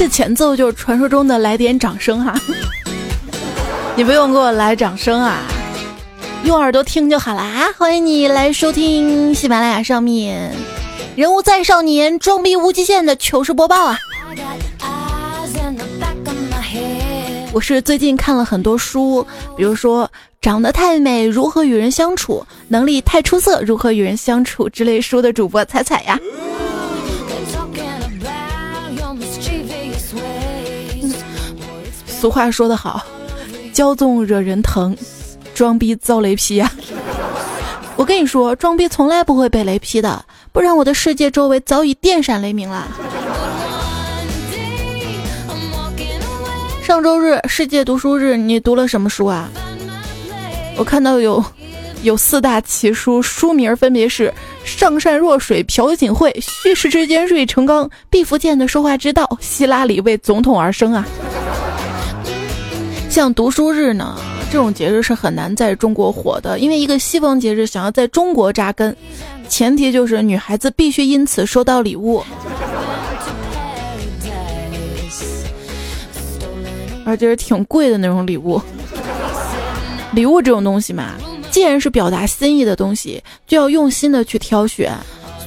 这前奏就是传说中的来点掌声哈，你不用给我来掌声啊，用耳朵听就好啦。欢迎你来收听喜马拉雅上面人物在少年装逼无极限的糗事播报啊。我是最近看了很多书，比如说长得太美如何与人相处，能力太出色如何与人相处之类书的主播彩彩呀。俗话说得好，骄纵惹人疼，装逼遭雷劈呀！我跟你说，装逼从来不会被雷劈的，不然我的世界周围早已电闪雷鸣了。上周日世界读书日，你读了什么书啊？我看到有有四大奇书，书名分别是《上善若水朴槿惠》《虚实之间芮成钢》《毕福剑的说话之道》《希拉里为总统而生》啊。像读书日呢，这种节日是很难在中国火的，因为一个西方节日想要在中国扎根，前提就是女孩子必须因此收到礼物，而且是挺贵的那种礼物。礼物这种东西嘛，既然是表达心意的东西，就要用心的去挑选，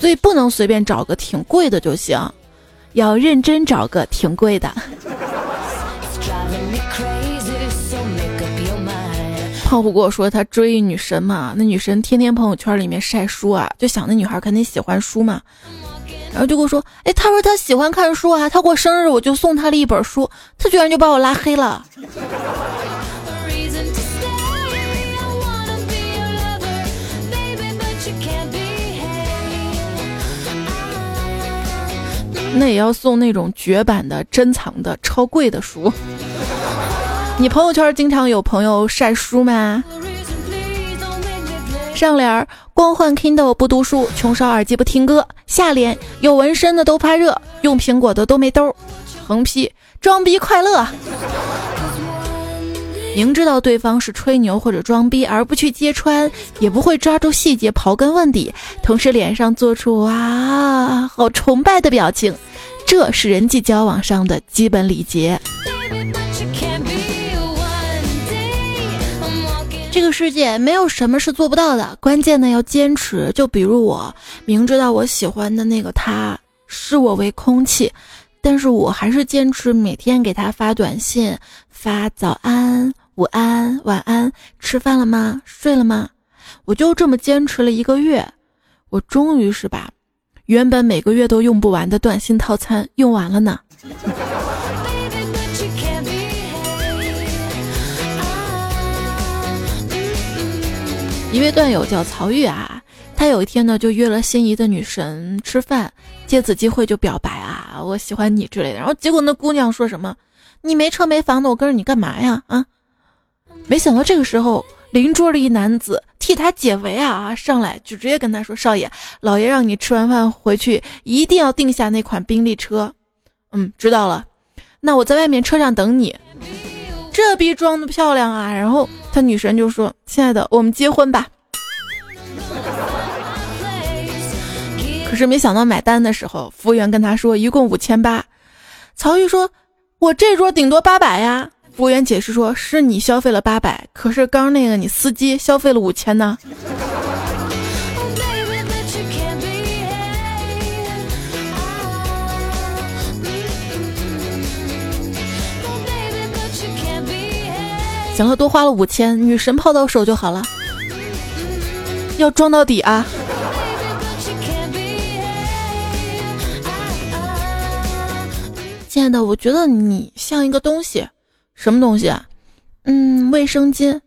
所以不能随便找个挺贵的就行，要认真找个挺贵的。胖虎跟我说他追女神嘛，那女神天天朋友圈里面晒书啊，就想那女孩肯定喜欢书嘛，然后就跟我说，哎，他说他喜欢看书啊，他过生日我就送他了一本书，他居然就把我拉黑了。那也要送那种绝版的、珍藏的、超贵的书。你朋友圈经常有朋友晒书吗？上联光换 Kindle 不读书，穷烧耳机不听歌。下联有纹身的都怕热，用苹果的都没兜。横批装逼快乐。明知道对方是吹牛或者装逼而不去揭穿，也不会抓住细节刨根问底，同时脸上做出哇好崇拜的表情，这是人际交往上的基本礼节。这个世界没有什么是做不到的，关键呢要坚持。就比如我明知道我喜欢的那个他视我为空气，但是我还是坚持每天给他发短信，发早安、午安、晚安，吃饭了吗？睡了吗？我就这么坚持了一个月，我终于是把原本每个月都用不完的短信套餐用完了呢。一位段友叫曹玉啊，他有一天呢就约了心仪的女神吃饭，借此机会就表白啊，我喜欢你之类的。然后结果那姑娘说什么：“你没车没房的，我跟着你干嘛呀？”啊，没想到这个时候邻桌的一男子替他解围啊，上来就直接跟他说：“少爷，老爷让你吃完饭回去一定要定下那款宾利车。”嗯，知道了，那我在外面车上等你。这逼装的漂亮啊！然后他女神就说：“亲爱的，我们结婚吧。”可是没想到买单的时候，服务员跟他说一共五千八。曹玉说：“我这桌顶多八百呀。”服务员解释说：“是你消费了八百，可是刚那个你司机消费了五千呢。”行了，多花了五千，女神泡到手就好了，要装到底啊！亲爱的，我觉得你像一个东西，什么东西啊？嗯，卫生巾，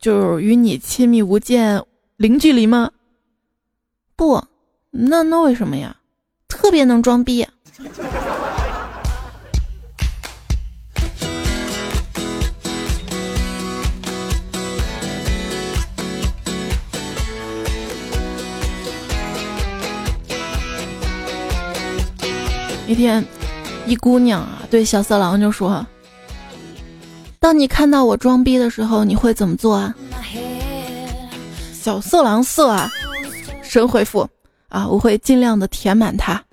就是与你亲密无间，零距离吗？不，那那为什么呀？特别能装逼。一天一姑娘啊对小色狼就说当你看到我装逼的时候你会怎么做啊？小色狼色啊神回复啊我会尽量的填满它。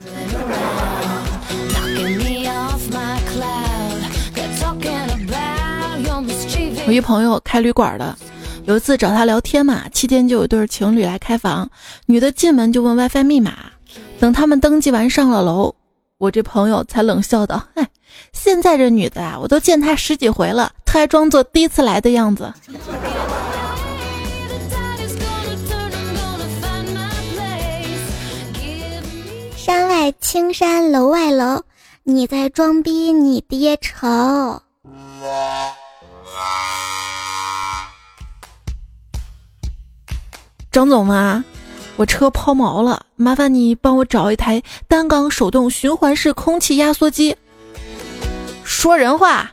我一朋友开旅馆的有一次找他聊天嘛期间就有对情侣来开房女的进门就问 wifi 密码等他们登记完上了楼我这朋友才冷笑道：“哎，现在这女的啊，我都见她十几回了，她还装作第一次来的样子。”山外青山楼外楼，你在装逼你爹愁。张总吗？我车抛锚了，麻烦你帮我找一台单缸手动循环式空气压缩机。说人话，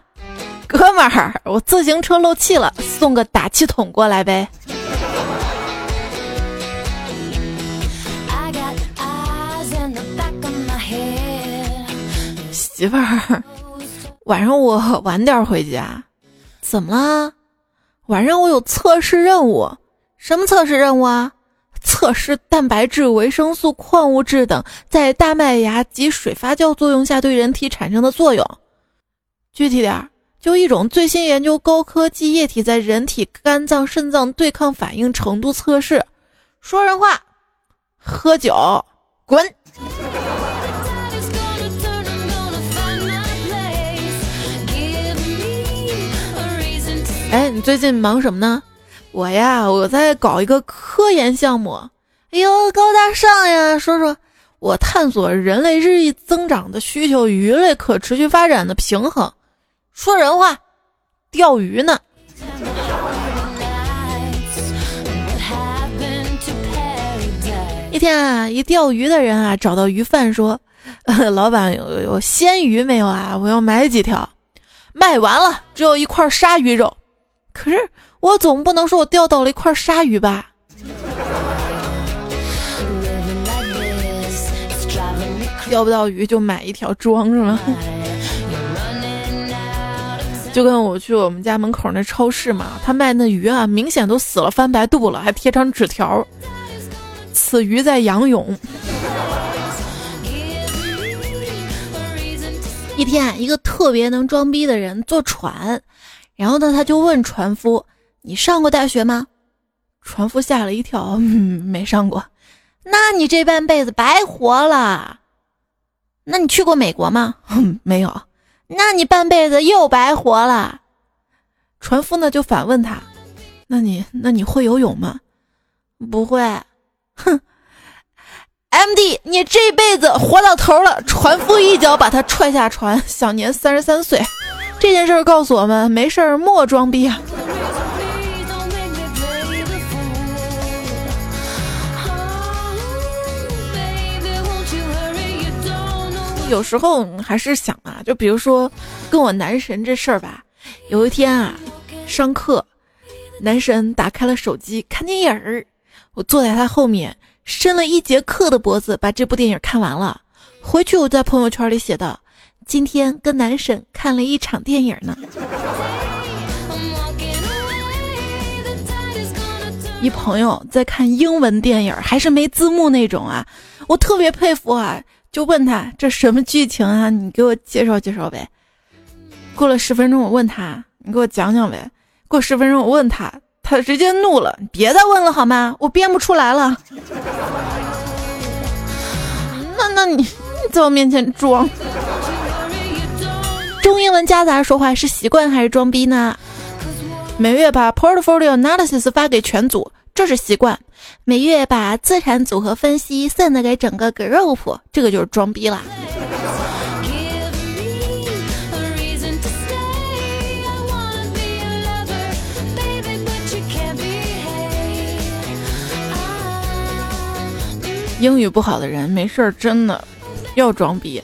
哥们儿，我自行车漏气了，送个打气筒过来呗。媳妇儿，晚上我晚点回家，怎么了？晚上我有测试任务，什么测试任务啊？测试蛋白质、维生素、矿物质等在大麦芽及水发酵作用下对人体产生的作用。具体点儿，就一种最新研究高科技液体在人体肝脏、肾脏对抗反应程度测试。说人话，喝酒，滚。哎，你最近忙什么呢？我呀，我在搞一个科研项目。哎呦，高大上呀！说说，我探索人类日益增长的需求与鱼类可持续发展的平衡。说人话，钓鱼呢。一天啊，一钓鱼的人啊，找到鱼贩说：“ 老板有有鲜鱼没有啊？我要买几条。”卖完了，只有一块鲨鱼肉。可是我总不能说我钓到了一块鲨鱼吧？钓不到鱼就买一条装是吗？就跟我去我们家门口那超市嘛，他卖那鱼啊，明显都死了翻白肚了，还贴张纸条：“此鱼在仰泳。”一天，一个特别能装逼的人坐船。然后呢，他就问船夫：“你上过大学吗？”船夫吓了一跳：“嗯，没上过。”那你这半辈子白活了。那你去过美国吗？没有。那你半辈子又白活了。船夫呢就反问他：“那你那你会游泳吗？”不会。哼，M D，你这辈子活到头了。船夫一脚把他踹下船，享年三十三岁。这件事儿告诉我们，没事儿莫装逼啊！有时候还是想啊，就比如说跟我男神这事儿吧。有一天啊，上课，男神打开了手机看电影儿，我坐在他后面，伸了一节课的脖子把这部电影看完了。回去我在朋友圈里写的。今天跟男神看了一场电影呢。一朋友在看英文电影，还是没字幕那种啊，我特别佩服啊，就问他这什么剧情啊？你给我介绍介绍呗。过了十分钟，我问他，你给我讲讲呗。过十分钟，我问他，他直接怒了，你别再问了好吗？我编不出来了。那那你你在我面前装？中英文夹杂说话是习惯还是装逼呢？每月把 portfolio analysis 发给全组，这是习惯；每月把资产组合分析 send 给整个 group，这个就是装逼啦。英语不好的人没事儿真的要装逼。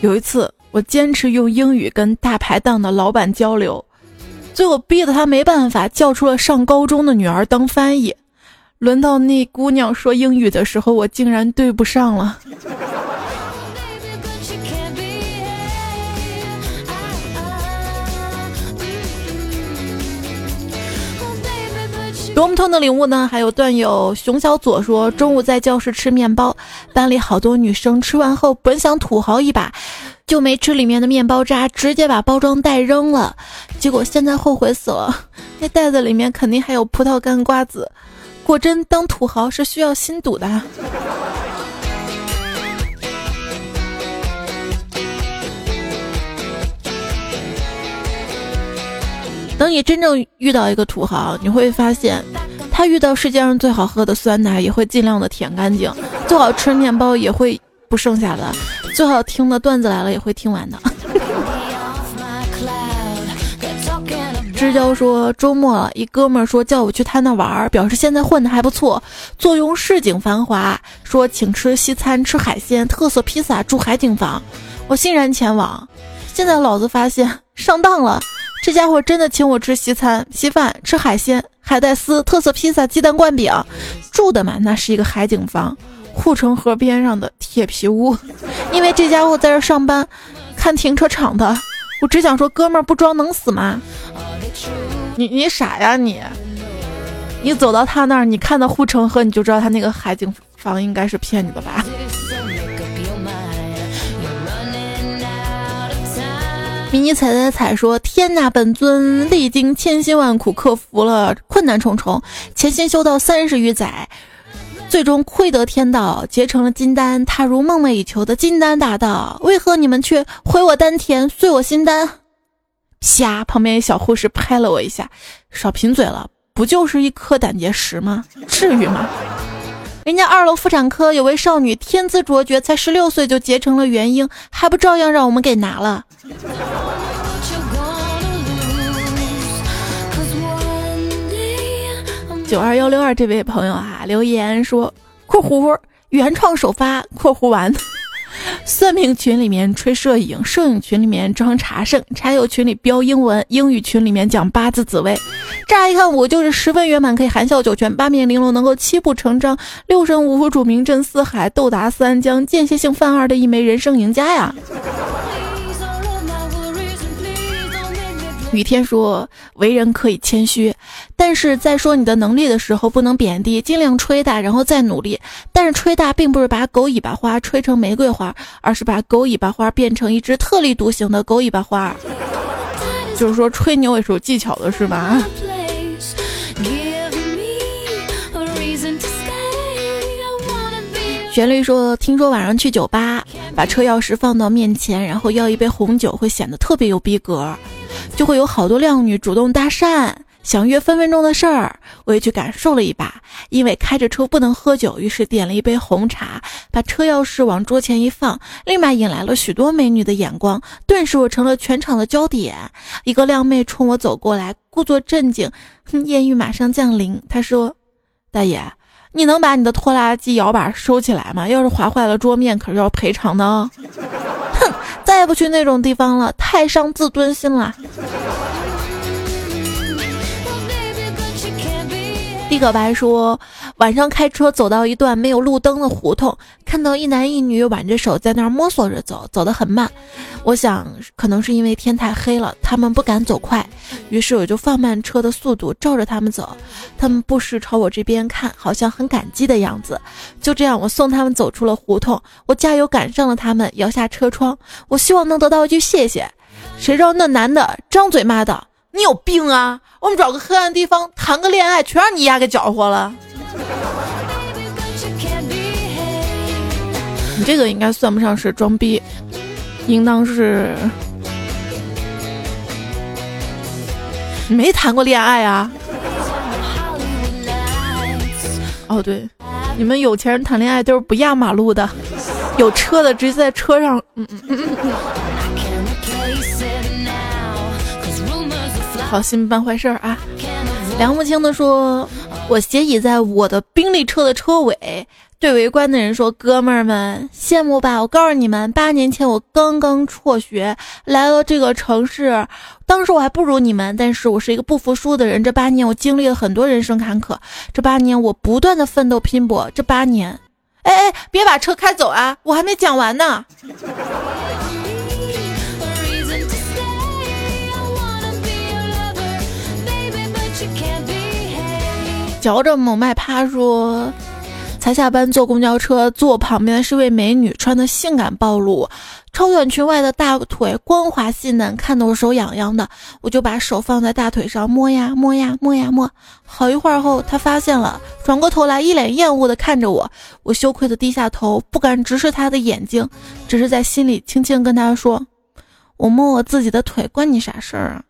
有一次。我坚持用英语跟大排档的老板交流，最后逼得他没办法叫出了上高中的女儿当翻译。轮到那姑娘说英语的时候，我竟然对不上了。多么痛的领悟呢？还有段友熊小左说，中午在教室吃面包，班里好多女生吃完后本想土豪一把，就没吃里面的面包渣，直接把包装袋扔了，结果现在后悔死了。那袋子里面肯定还有葡萄干、瓜子。果真，当土豪是需要心堵的。等你真正遇到一个土豪，你会发现，他遇到世界上最好喝的酸奶也会尽量的舔干净，最好吃面包也会不剩下的，最好听的段子来了也会听完的。知交说周末一哥们儿说叫我去他那玩儿，表示现在混的还不错，坐拥市井繁华，说请吃西餐吃海鲜，特色披萨住海景房，我欣然前往。现在老子发现上当了。这家伙真的请我吃西餐、稀饭、吃海鲜、海带丝、特色披萨、鸡蛋灌饼，住的嘛那是一个海景房，护城河边上的铁皮屋。因为这家伙在这上班，看停车场的。我只想说，哥们儿不装能死吗？你你傻呀你！你走到他那儿，你看到护城河，你就知道他那个海景房应该是骗你的吧？迷你彩彩彩说：“天呐，本尊历经千辛万苦，克服了困难重重，潜心修道三十余载，最终窥得天道，结成了金丹，踏入梦寐以求的金丹大道。为何你们却毁我丹田，碎我心丹？”啪！旁边一小护士拍了我一下，少贫嘴了，不就是一颗胆结石吗？至于吗？人家二楼妇产科有位少女天资卓绝，才十六岁就结成了元婴，还不照样让我们给拿了？九二幺六二这位朋友啊，留言说（括弧原创首发）（括弧完）。算命群里面吹摄影，摄影群里面装茶圣，茶友群里标英文，英语群里面讲八字紫薇。乍一看，我就是十分圆满，可以含笑九泉，八面玲珑，能够七步成章，六神无主，名震四海，斗达三江，间歇性犯二的一枚人生赢家呀！雨天说：“为人可以谦虚，但是在说你的能力的时候不能贬低，尽量吹大，然后再努力。但是吹大并不是把狗尾巴花吹成玫瑰花，而是把狗尾巴花变成一只特立独行的狗尾巴花。就是说吹牛也是有技巧的，是吧？”旋律说：“听说晚上去酒吧，把车钥匙放到面前，然后要一杯红酒，会显得特别有逼格。”就会有好多靓女主动搭讪，想约分分钟的事儿。我也去感受了一把，因为开着车不能喝酒，于是点了一杯红茶，把车钥匙往桌前一放，立马引来了许多美女的眼光，顿时我成了全场的焦点。一个靓妹冲我走过来，故作镇静，艳遇马上降临。她说：“大爷，你能把你的拖拉机摇把收起来吗？要是划坏了桌面，可是要赔偿的哦。”再也不去那种地方了，太伤自尊心了。地可白说，晚上开车走到一段没有路灯的胡同，看到一男一女挽着手在那儿摸索着走，走得很慢。我想，可能是因为天太黑了，他们不敢走快，于是我就放慢车的速度，照着他们走。他们不时朝我这边看，好像很感激的样子。就这样，我送他们走出了胡同，我加油赶上了他们，摇下车窗，我希望能得到一句谢谢。谁知道那男的张嘴骂道：“你有病啊！我们找个黑暗地方谈个恋爱，全让你丫给搅和了。”你这个应该算不上是装逼。应当是没谈过恋爱啊！哦，对，你们有钱人谈恋爱都是不压马路的，有车的直接在车上。嗯嗯嗯嗯。好心办坏事啊！梁不清的说：“我斜倚在我的宾利车的车尾。”对围观的人说：“哥们儿们，羡慕吧！我告诉你们，八年前我刚刚辍学来到这个城市，当时我还不如你们，但是我是一个不服输的人。这八年我经历了很多人生坎坷，这八年我不断的奋斗拼搏。这八年，哎哎，别把车开走啊！我还没讲完呢。”嚼着某麦趴说。才下班坐公交车，坐旁边的是位美女，穿的性感暴露，超短裙外的大腿光滑细嫩，看得我手痒痒的，我就把手放在大腿上摸呀摸呀摸呀摸。好一会儿后，她发现了，转过头来一脸厌恶的看着我，我羞愧的低下头，不敢直视她的眼睛，只是在心里轻轻跟她说：“我摸我自己的腿，关你啥事儿啊？”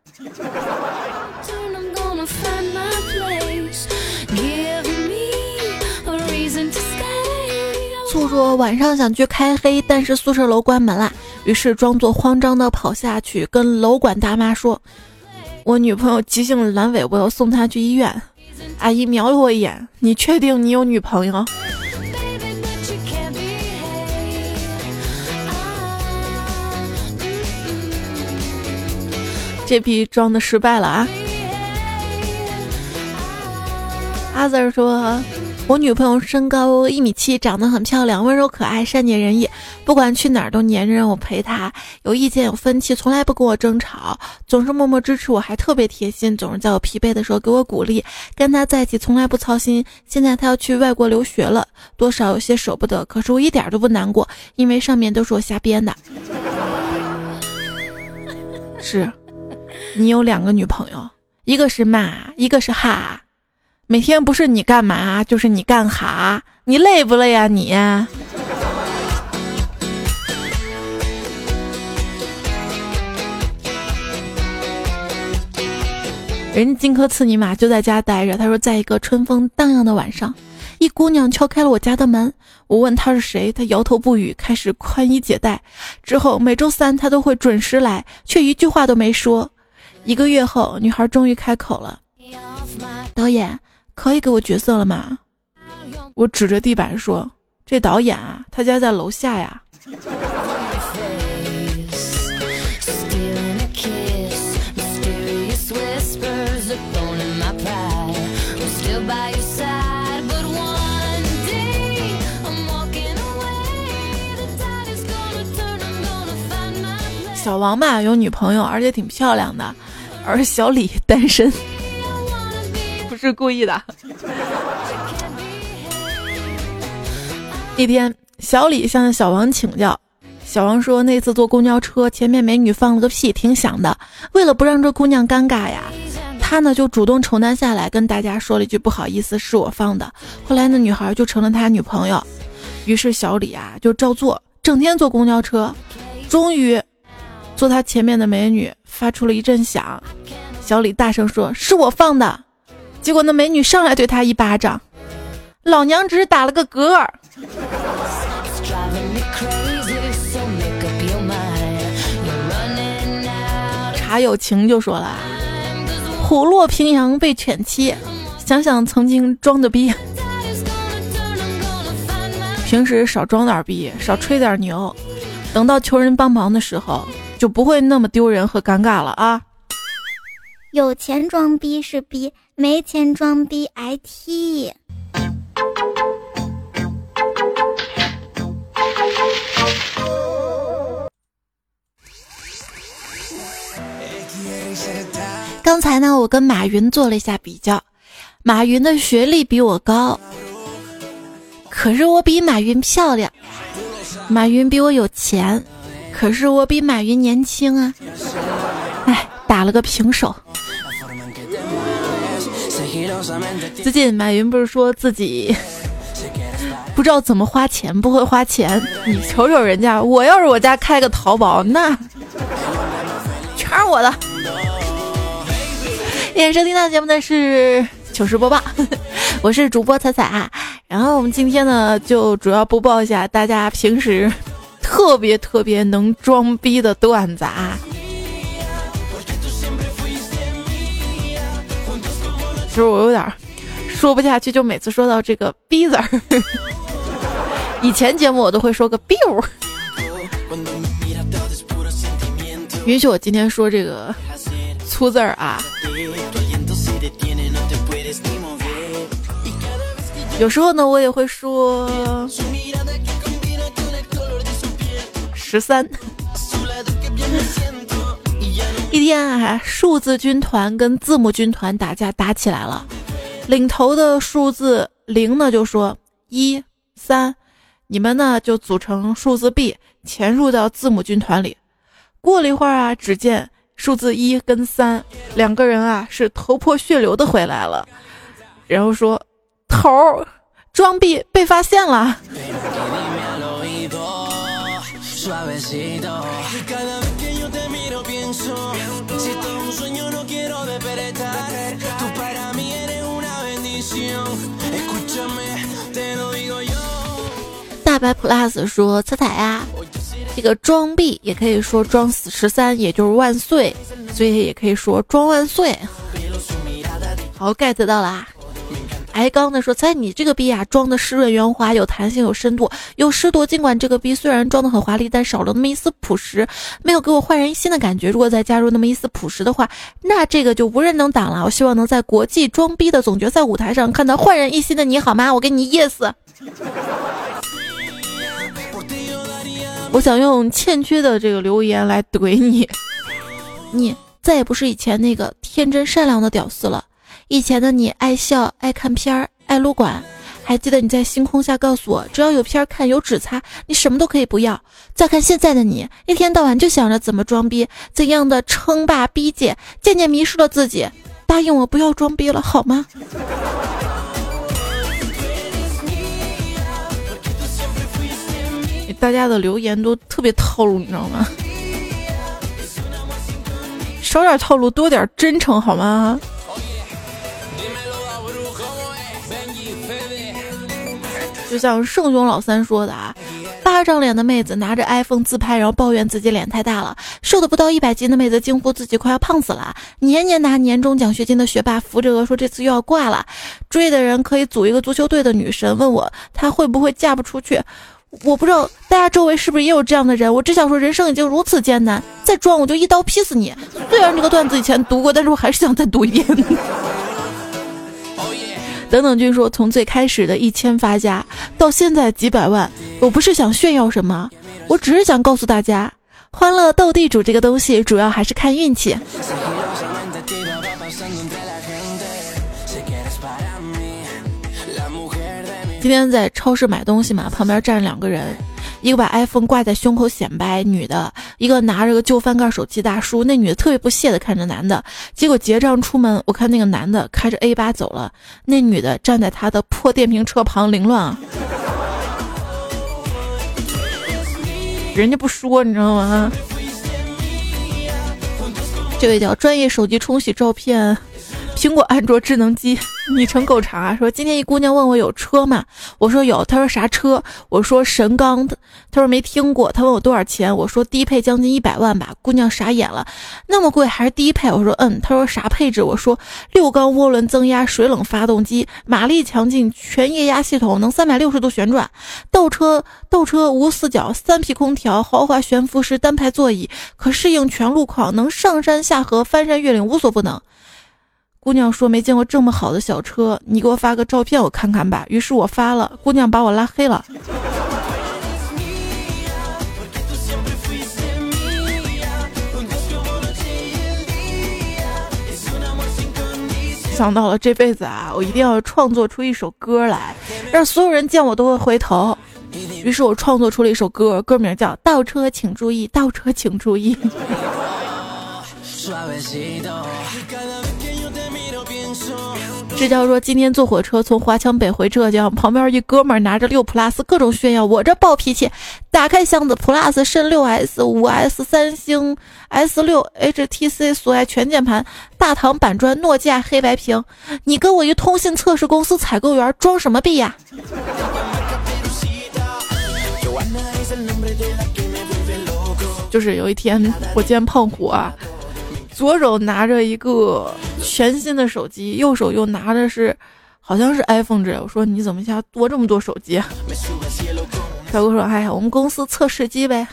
醋说晚上想去开黑，但是宿舍楼关门了，于是装作慌张的跑下去，跟楼管大妈说：“我女朋友急性阑尾，我要送她去医院。”阿姨瞄了我一眼：“你确定你有女朋友？” 这批装的失败了啊！阿 Sir 说。我女朋友身高一米七，长得很漂亮，温柔可爱，善解人意，不管去哪儿都黏着让我陪她。有意见有分歧，从来不跟我争吵，总是默默支持我，还特别贴心，总是在我疲惫的时候给我鼓励。跟她在一起从来不操心。现在她要去外国留学了，多少有些舍不得，可是我一点都不难过，因为上面都是我瞎编的。是，你有两个女朋友，一个是骂，一个是哈。每天不是你干嘛就是你干哈，你累不累呀你？人家荆轲刺你马就在家待着。他说，在一个春风荡漾的晚上，一姑娘敲开了我家的门。我问她是谁，她摇头不语，开始宽衣解带。之后每周三她都会准时来，却一句话都没说。一个月后，女孩终于开口了：“导演。”可以给我角色了吗？我指着地板说：“这导演啊，他家在楼下呀。”小王嘛有女朋友，而且挺漂亮的，而小李单身。是故意的。一天，小李向小王请教，小王说那次坐公交车，前面美女放了个屁，挺响的。为了不让这姑娘尴尬呀，他呢就主动承担下来，跟大家说了一句不好意思，是我放的。后来那女孩就成了他女朋友。于是小李啊就照做，整天坐公交车。终于，坐他前面的美女发出了一阵响，小李大声说：“是我放的。”结果那美女上来对他一巴掌，老娘只是打了个嗝。茶有情就说了，虎落平阳被犬欺，想想曾经装的逼，平时少装点逼，少吹点牛，等到求人帮忙的时候，就不会那么丢人和尴尬了啊。有钱装逼是逼，没钱装逼挨踢。刚才呢，我跟马云做了一下比较，马云的学历比我高，可是我比马云漂亮；马云比我有钱，可是我比马云年轻啊！哎，打了个平手。最近马云不是说自己 不知道怎么花钱，不会花钱。你瞅瞅人家，我要是我家开个淘宝，那 全是我的。今收听到节目的是糗事播报，我是主播彩彩啊。然后我们今天呢，就主要播报一下大家平时特别特别能装逼的段子啊。其实我有点说不下去，就每次说到这个“逼”字儿，以前节目我都会说个 “biu”，允许我今天说这个粗字儿啊。有时候呢，我也会说十三。一天啊，数字军团跟字母军团打架打起来了。领头的数字零呢就说一三，你们呢就组成数字 B，潜入到字母军团里。过了一会儿啊，只见数字一跟三两个人啊是头破血流的回来了，然后说头装逼被发现了。大白 plus 说：“彩彩呀，这个装逼也可以说装死十三，也就是万岁，所以也可以说装万岁。”好，get 到啦。挨刚的说：“猜你这个逼啊，装的湿润圆滑，有弹性，有深度，有湿度。尽管这个逼虽然装的很华丽，但少了那么一丝朴实，没有给我焕然一新的感觉。如果再加入那么一丝朴实的话，那这个就无人能挡了。我希望能在国际装逼的总决赛舞台上看到焕然一新的你，好吗？我给你 yes。我想用欠缺的这个留言来怼你，你再也不是以前那个天真善良的屌丝了。”以前的你爱笑、爱看片儿、爱撸管，还记得你在星空下告诉我，只要有片儿看、有纸擦，你什么都可以不要。再看现在的你，一天到晚就想着怎么装逼，怎样的称霸逼界，渐渐迷失了自己。答应我不要装逼了，好吗？大家的留言都特别套路，你知道吗？少点套路，多点真诚，好吗？就像圣雄老三说的啊，八张脸的妹子拿着 iPhone 自拍，然后抱怨自己脸太大了；瘦的不到一百斤的妹子惊呼自己快要胖死了；年年拿年终奖学金的学霸扶着额说这次又要挂了；追的人可以组一个足球队的女神问我她会不会嫁不出去。我不知道大家周围是不是也有这样的人。我只想说，人生已经如此艰难，再装我就一刀劈死你。虽然这个段子以前读过，但是我还是想再读一遍。等等君说，从最开始的一千发家到现在几百万，我不是想炫耀什么，我只是想告诉大家，欢乐斗地主这个东西主要还是看运气。今天在超市买东西嘛，旁边站着两个人。一个把 iPhone 挂在胸口显摆，女的；一个拿着个旧翻盖手机，大叔。那女的特别不屑的看着男的。结果结账出门，我看那个男的开着 A 八走了，那女的站在他的破电瓶车旁凌乱啊。人家不说，你知道吗？这位叫专业手机冲洗照片。苹果、安卓智能机，昵称够长啊！说今天一姑娘问我有车吗？我说有。她说啥车？我说神钢。她说没听过。她问我多少钱？我说低配将近一百万吧。姑娘傻眼了，那么贵还是低配？我说嗯。她说啥配置？我说六缸涡轮增压水冷发动机，马力强劲，全液压系统，能三百六十度旋转，倒车倒车无死角，三匹空调，豪华悬浮式单排座椅，可适应全路况，能上山下河，翻山越岭，无所不能。姑娘说没见过这么好的小车，你给我发个照片我看看吧。于是我发了，姑娘把我拉黑了。想到了这辈子啊，我一定要创作出一首歌来，让所有人见我都会回头。于是我创作出了一首歌，歌名叫《倒车请注意》，倒车请注意。这叫说今天坐火车从华强北回浙江，旁边一哥们拿着六 plus 各种炫耀，我这暴脾气，打开箱子 plus 肾六 s 五 s 三星 s 六 htc 索爱全键盘大唐板砖诺基亚黑白屏，你跟我一通信测试公司采购员装什么逼呀？就是有一天我见胖虎啊。左手拿着一个全新的手机，右手又拿的是，好像是 iPhone 这。我说你怎么家多这么多手机？小哥说：“哎呀，我们公司测试机呗。”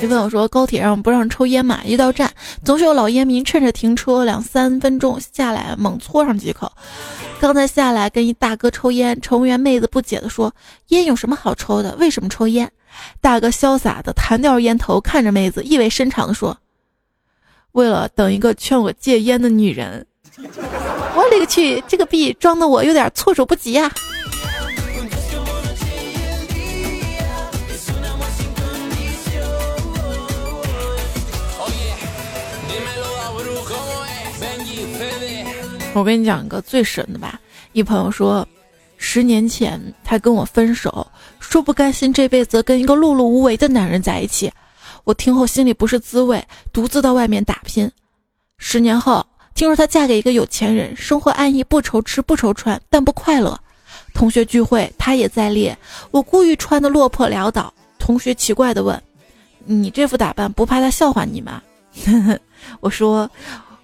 你问我说高铁上不让抽烟嘛？一到站，总是有老烟民趁着停车两三分钟下来猛搓上几口。刚才下来跟一大哥抽烟，乘务员妹子不解的说：“烟有什么好抽的？为什么抽烟？”大哥潇洒的弹掉烟头，看着妹子，意味深长的说：“为了等一个劝我戒烟的女人。我勒个去，这个币装的我有点措手不及呀！我跟你讲一个最神的吧，一朋友说，十年前他跟我分手，说不甘心这辈子跟一个碌碌无为的男人在一起。我听后心里不是滋味，独自到外面打拼。十年后，听说她嫁给一个有钱人，生活安逸，不愁吃不愁穿，但不快乐。同学聚会，她也在列，我故意穿的落魄潦倒。同学奇怪的问：“你这副打扮，不怕他笑话你吗？” 我说。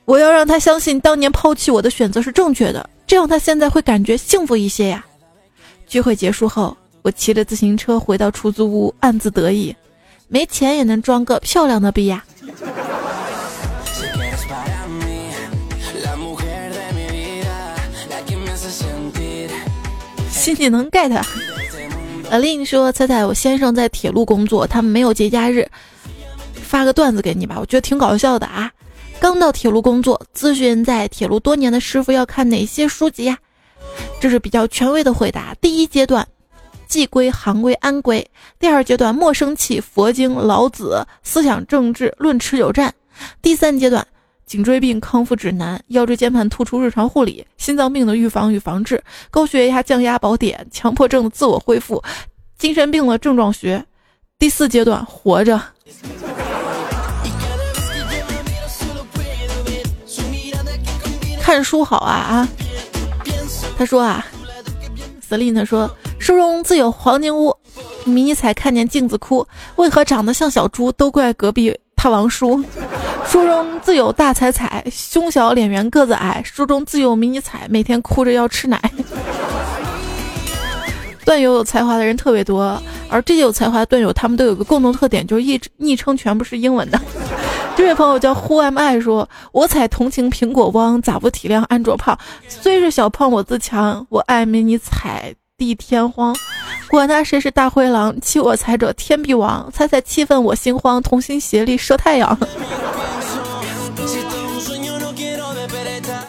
我要让他相信当年抛弃我的选择是正确的，这样他现在会感觉幸福一些呀。聚会结束后，我骑着自行车回到出租屋，暗自得意，没钱也能装个漂亮的逼呀。新技能 get。阿令说：“猜猜我先生在铁路工作，他们没有节假日，发个段子给你吧，我觉得挺搞笑的啊。”刚到铁路工作，咨询在铁路多年的师傅要看哪些书籍呀？这是比较权威的回答。第一阶段，纪规、行规、安规；第二阶段，莫生气、佛经、老子、思想政治、论持久战；第三阶段，颈椎病康复指南、腰椎间盘突出日常护理、心脏病的预防与防治、高血压降压宝典、强迫症的自我恢复、精神病的症状学；第四阶段，活着。看书好啊啊！他说啊，Selina 说，书中自有黄金屋。迷你彩看见镜子哭，为何长得像小猪？都怪隔壁他王叔。书中自有大彩彩，胸小脸圆个子矮。书中自有迷你彩，每天哭着要吃奶。段友有才华的人特别多，而这些有才华的段友，他们都有个共同特点，就是一昵称全部是英文的。这位朋友叫 WhoMI 说：“我才同情苹果汪，咋不体谅安卓胖？虽是小胖我自强，我爱迷你彩地天荒。管他谁是大灰狼，欺我财者天必亡。猜猜气愤我心慌，同心协力射太阳。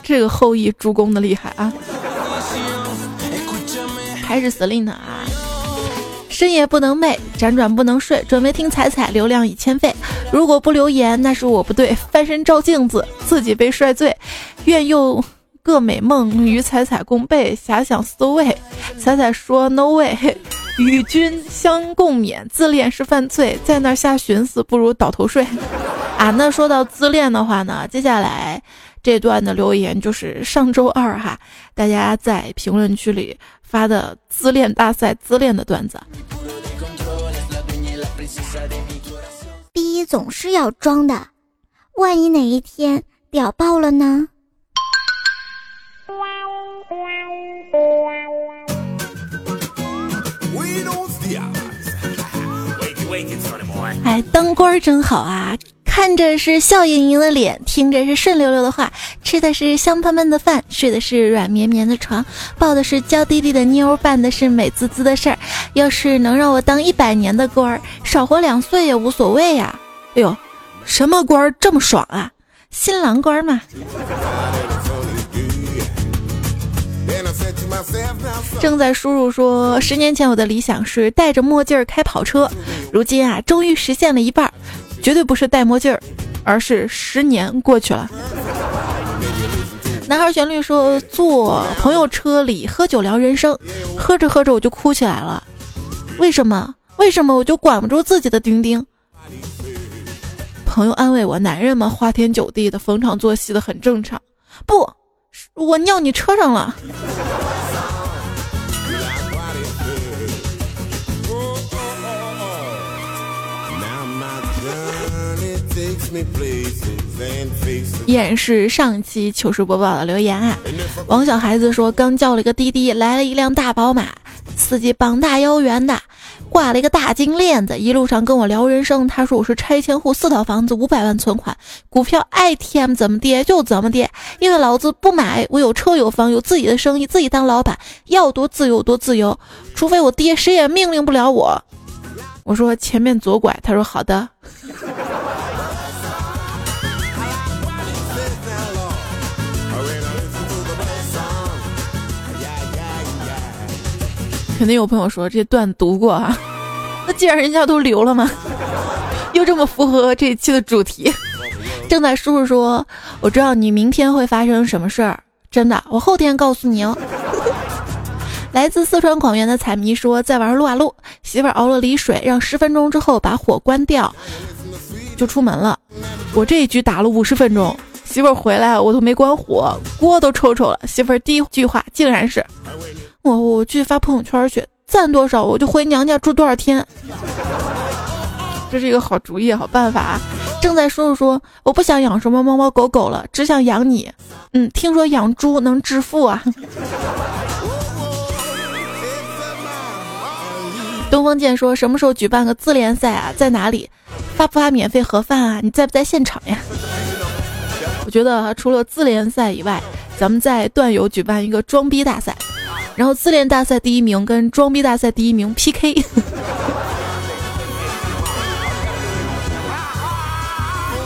这个后羿助攻的厉害啊！还是 Selina 啊。”深夜不能寐，辗转不能睡，准备听彩彩，流量已欠费。如果不留言，那是我不对。翻身照镜子，自己被帅醉。愿用个美梦与彩彩共备，遐想思味。彩彩说 No way，与君相共勉。自恋是犯罪，在那瞎寻思，不如倒头睡。啊，那说到自恋的话呢，接下来这段的留言就是上周二哈，大家在评论区里。发的自恋大赛自恋的段子，逼总是要装的，万一哪一天屌爆了呢？哎，当官真好啊！看着是笑盈盈的脸，听着是顺溜溜的话，吃的是香喷喷的饭，睡的是软绵绵的床，抱的是娇滴滴的妞，办的是美滋滋的事儿。要是能让我当一百年的官儿，少活两岁也无所谓呀！哎呦，什么官儿这么爽啊？新郎官嘛。正在输入说，十年前我的理想是戴着墨镜开跑车，如今啊，终于实现了一半。绝对不是戴墨镜，而是十年过去了。男孩旋律说：“坐朋友车里喝酒聊人生，喝着喝着我就哭起来了。为什么？为什么我就管不住自己的丁丁？”朋友安慰我：“男人嘛，花天酒地的，逢场作戏的很正常。”不，我尿你车上了。依然是上期糗事播报的留言啊！王小孩子说，刚叫了一个滴滴，来了一辆大宝马，司机膀大腰圆的，挂了一个大金链子，一路上跟我聊人生。他说我是拆迁户，四套房子，五百万存款，股票爱 TM 怎么跌就怎么跌，因为老子不买，我有车有房，有自己的生意，自己当老板，要多自由多自由，除非我爹，谁也命令不了我。我说前面左拐，他说好的。肯定有朋友说这段读过啊，那既然人家都留了嘛，又这么符合这一期的主题。正在叔叔说，我知道你明天会发生什么事儿，真的，我后天告诉你哦。来自四川广元的彩迷说，在玩撸啊撸，媳妇儿熬了梨水，让十分钟之后把火关掉，就出门了。我这一局打了五十分钟，媳妇儿回来我都没关火，锅都抽抽了。媳妇儿第一句话竟然是：“我我去发朋友圈去，赞多少我就回娘家住多少天。”这是一个好主意，好办法。正在叔叔说，我不想养什么猫猫狗狗了，只想养你。嗯，听说养猪能致富啊。东风剑说：“什么时候举办个自联赛啊？在哪里？发不发免费盒饭啊？你在不在现场呀？”我觉得除了自联赛以外，咱们在段友举办一个装逼大赛，然后自恋大赛第一名跟装逼大赛第一名 PK。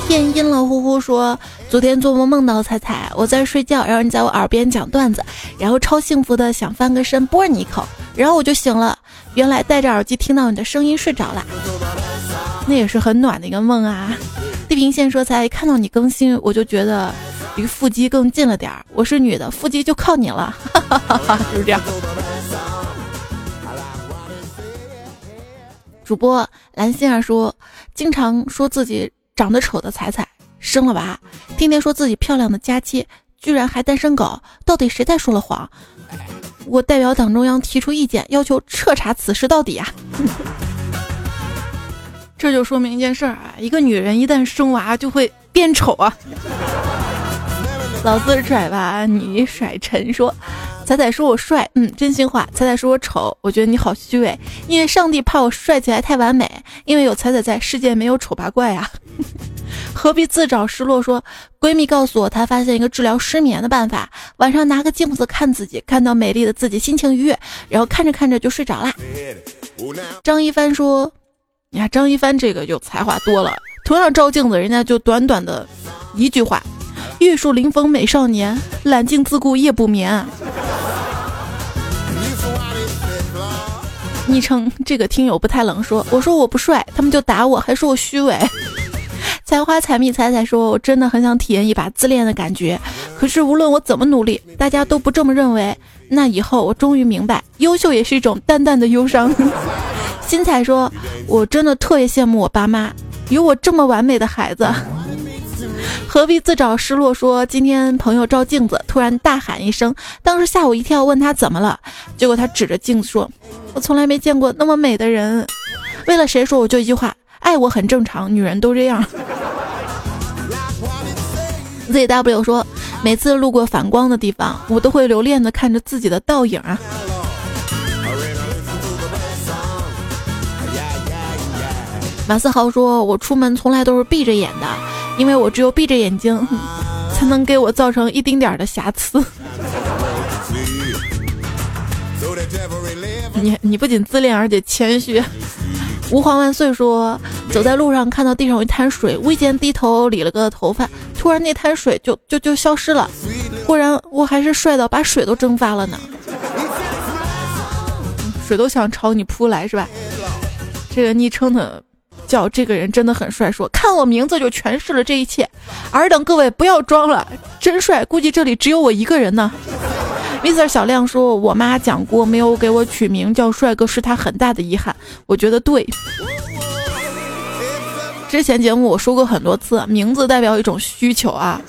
天阴了呼呼说：“昨天做梦梦到彩彩，我在睡觉，然后你在我耳边讲段子，然后超幸福的想翻个身啵你一口，然后我就醒了。”原来戴着耳机听到你的声音睡着了，那也是很暖的一个梦啊。地平线说才看到你更新，我就觉得离腹肌更近了点儿。我是女的，腹肌就靠你了，哈哈哈哈就是这样。主播蓝心儿说，经常说自己长得丑的彩彩生了娃，天天说自己漂亮的佳期，居然还单身狗，到底谁在说了谎？我代表党中央提出意见，要求彻查此事到底啊！这就说明一件事儿啊，一个女人一旦生娃就会变丑啊！老子甩吧，你甩陈说，彩彩说我帅，嗯，真心话。彩彩说我丑，我觉得你好虚伪，因为上帝怕我帅起来太完美，因为有彩彩在，世界没有丑八怪啊。何必自找失落？说闺蜜告诉我，她发现一个治疗失眠的办法：晚上拿个镜子看自己，看到美丽的自己，心情愉悦，然后看着看着就睡着啦。张一帆说：“你看张一帆这个有才华多了，同样照镜子，人家就短短的一句话：玉树临风美少年，揽镜自顾夜不眠。”昵称这个听友不太冷，说：“我说我不帅，他们就打我，还说我虚伪。”采花采蜜采采说：“我真的很想体验一把自恋的感觉，可是无论我怎么努力，大家都不这么认为。那以后我终于明白，优秀也是一种淡淡的忧伤。”新彩说：“我真的特别羡慕我爸妈，有我这么完美的孩子，何必自找失落？”说今天朋友照镜子，突然大喊一声，当时吓我一跳，问他怎么了，结果他指着镜子说：“我从来没见过那么美的人。”为了谁说我就一句话。爱我很正常，女人都这样。zw 说，每次路过反光的地方，我都会留恋的看着自己的倒影啊。马思豪说，我出门从来都是闭着眼的，因为我只有闭着眼睛，才能给我造成一丁点儿的瑕疵。你你不仅自恋，而且谦虚。吾皇万岁说，走在路上看到地上有一滩水，无意间低头理了个头发，突然那滩水就就就消失了。忽然我还是帅到把水都蒸发了呢，水都想朝你扑来是吧？这个昵称的叫这个人真的很帅，说看我名字就诠释了这一切。尔等各位不要装了，真帅，估计这里只有我一个人呢。Mr 小亮说：“我妈讲过，没有给我取名叫帅哥，是他很大的遗憾。我觉得对。之前节目我说过很多次，名字代表一种需求啊。”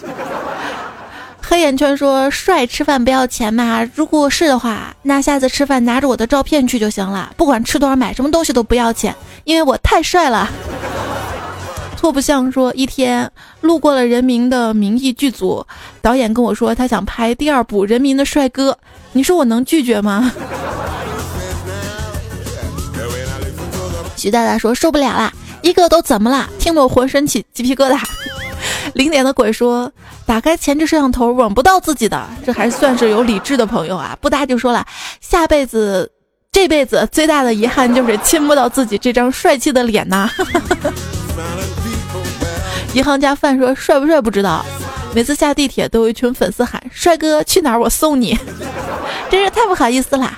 黑眼圈说：“帅吃饭不要钱吗？如果是的话，那下次吃饭拿着我的照片去就行了，不管吃多少，买什么东西都不要钱，因为我太帅了。”错不像说一天路过了《人民的名义》剧组，导演跟我说他想拍第二部《人民的帅哥》，你说我能拒绝吗？徐大大说受不了啦，一个都怎么啦？听得我浑身起鸡皮疙瘩。零点的鬼说打开前置摄像头吻不到自己的，这还算是有理智的朋友啊。不搭就说了，下辈子这辈子最大的遗憾就是亲不到自己这张帅气的脸呐。银行家范说：“帅不帅不知道，每次下地铁都有一群粉丝喊‘帅哥去哪儿我送你’，真是太不好意思啦。”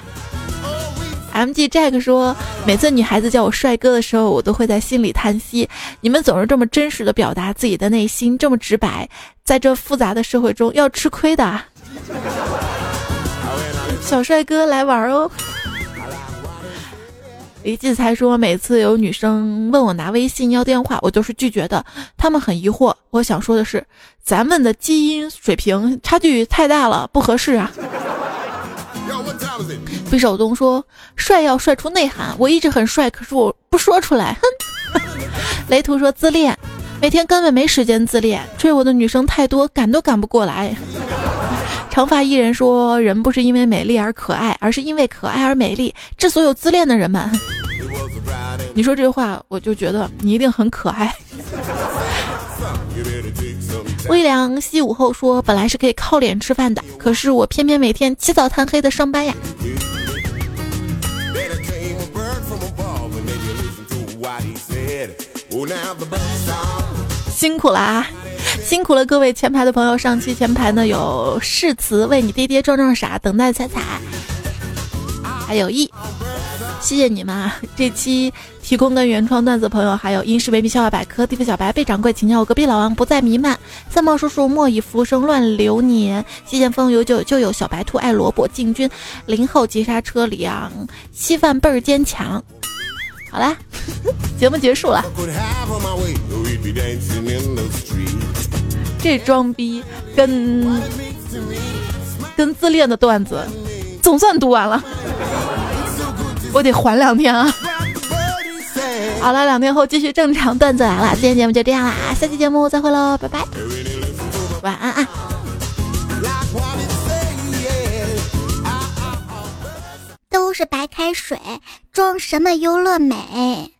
M G Jack 说，每次女孩子叫我帅哥的时候，我都会在心里叹息。你们总是这么真实的表达自己的内心，这么直白，在这复杂的社会中要吃亏的。小帅哥来玩哦。李继才说，每次有女生问我拿微信要电话，我都是拒绝的。他们很疑惑，我想说的是，咱们的基因水平差距太大了，不合适啊。毕守东说，帅要帅出内涵，我一直很帅，可是我不说出来。哼。雷图说，自恋，每天根本没时间自恋，追我的女生太多，赶都赶不过来。长发艺人说：“人不是因为美丽而可爱，而是因为可爱而美丽。”致所有自恋的人们，你说这话，我就觉得你一定很可爱。微凉西午后说：“本来是可以靠脸吃饭的，可是我偏偏每天起早贪黑的上班呀。”辛苦了啊！辛苦了，各位前排的朋友。上期前排呢有誓词为你跌跌撞撞傻，等待彩彩，还有一，谢谢你们啊！这期提供的原创段子朋友还有英式维密笑话百科、地府小白、贝掌柜，请叫我隔壁老王不再弥漫，三毛叔叔莫以浮生乱流年，西剑锋有酒就有小白兔爱萝卜，进军零后急刹车里啊，稀饭倍儿坚强。好啦，节目结束了。这装逼跟跟自恋的段子，总算读完了。我得缓两天啊。好了，两天后继续正常段子来了。今天节目就这样啦，下期节目再会喽，拜拜，晚安啊。都是白开水装什么优乐美？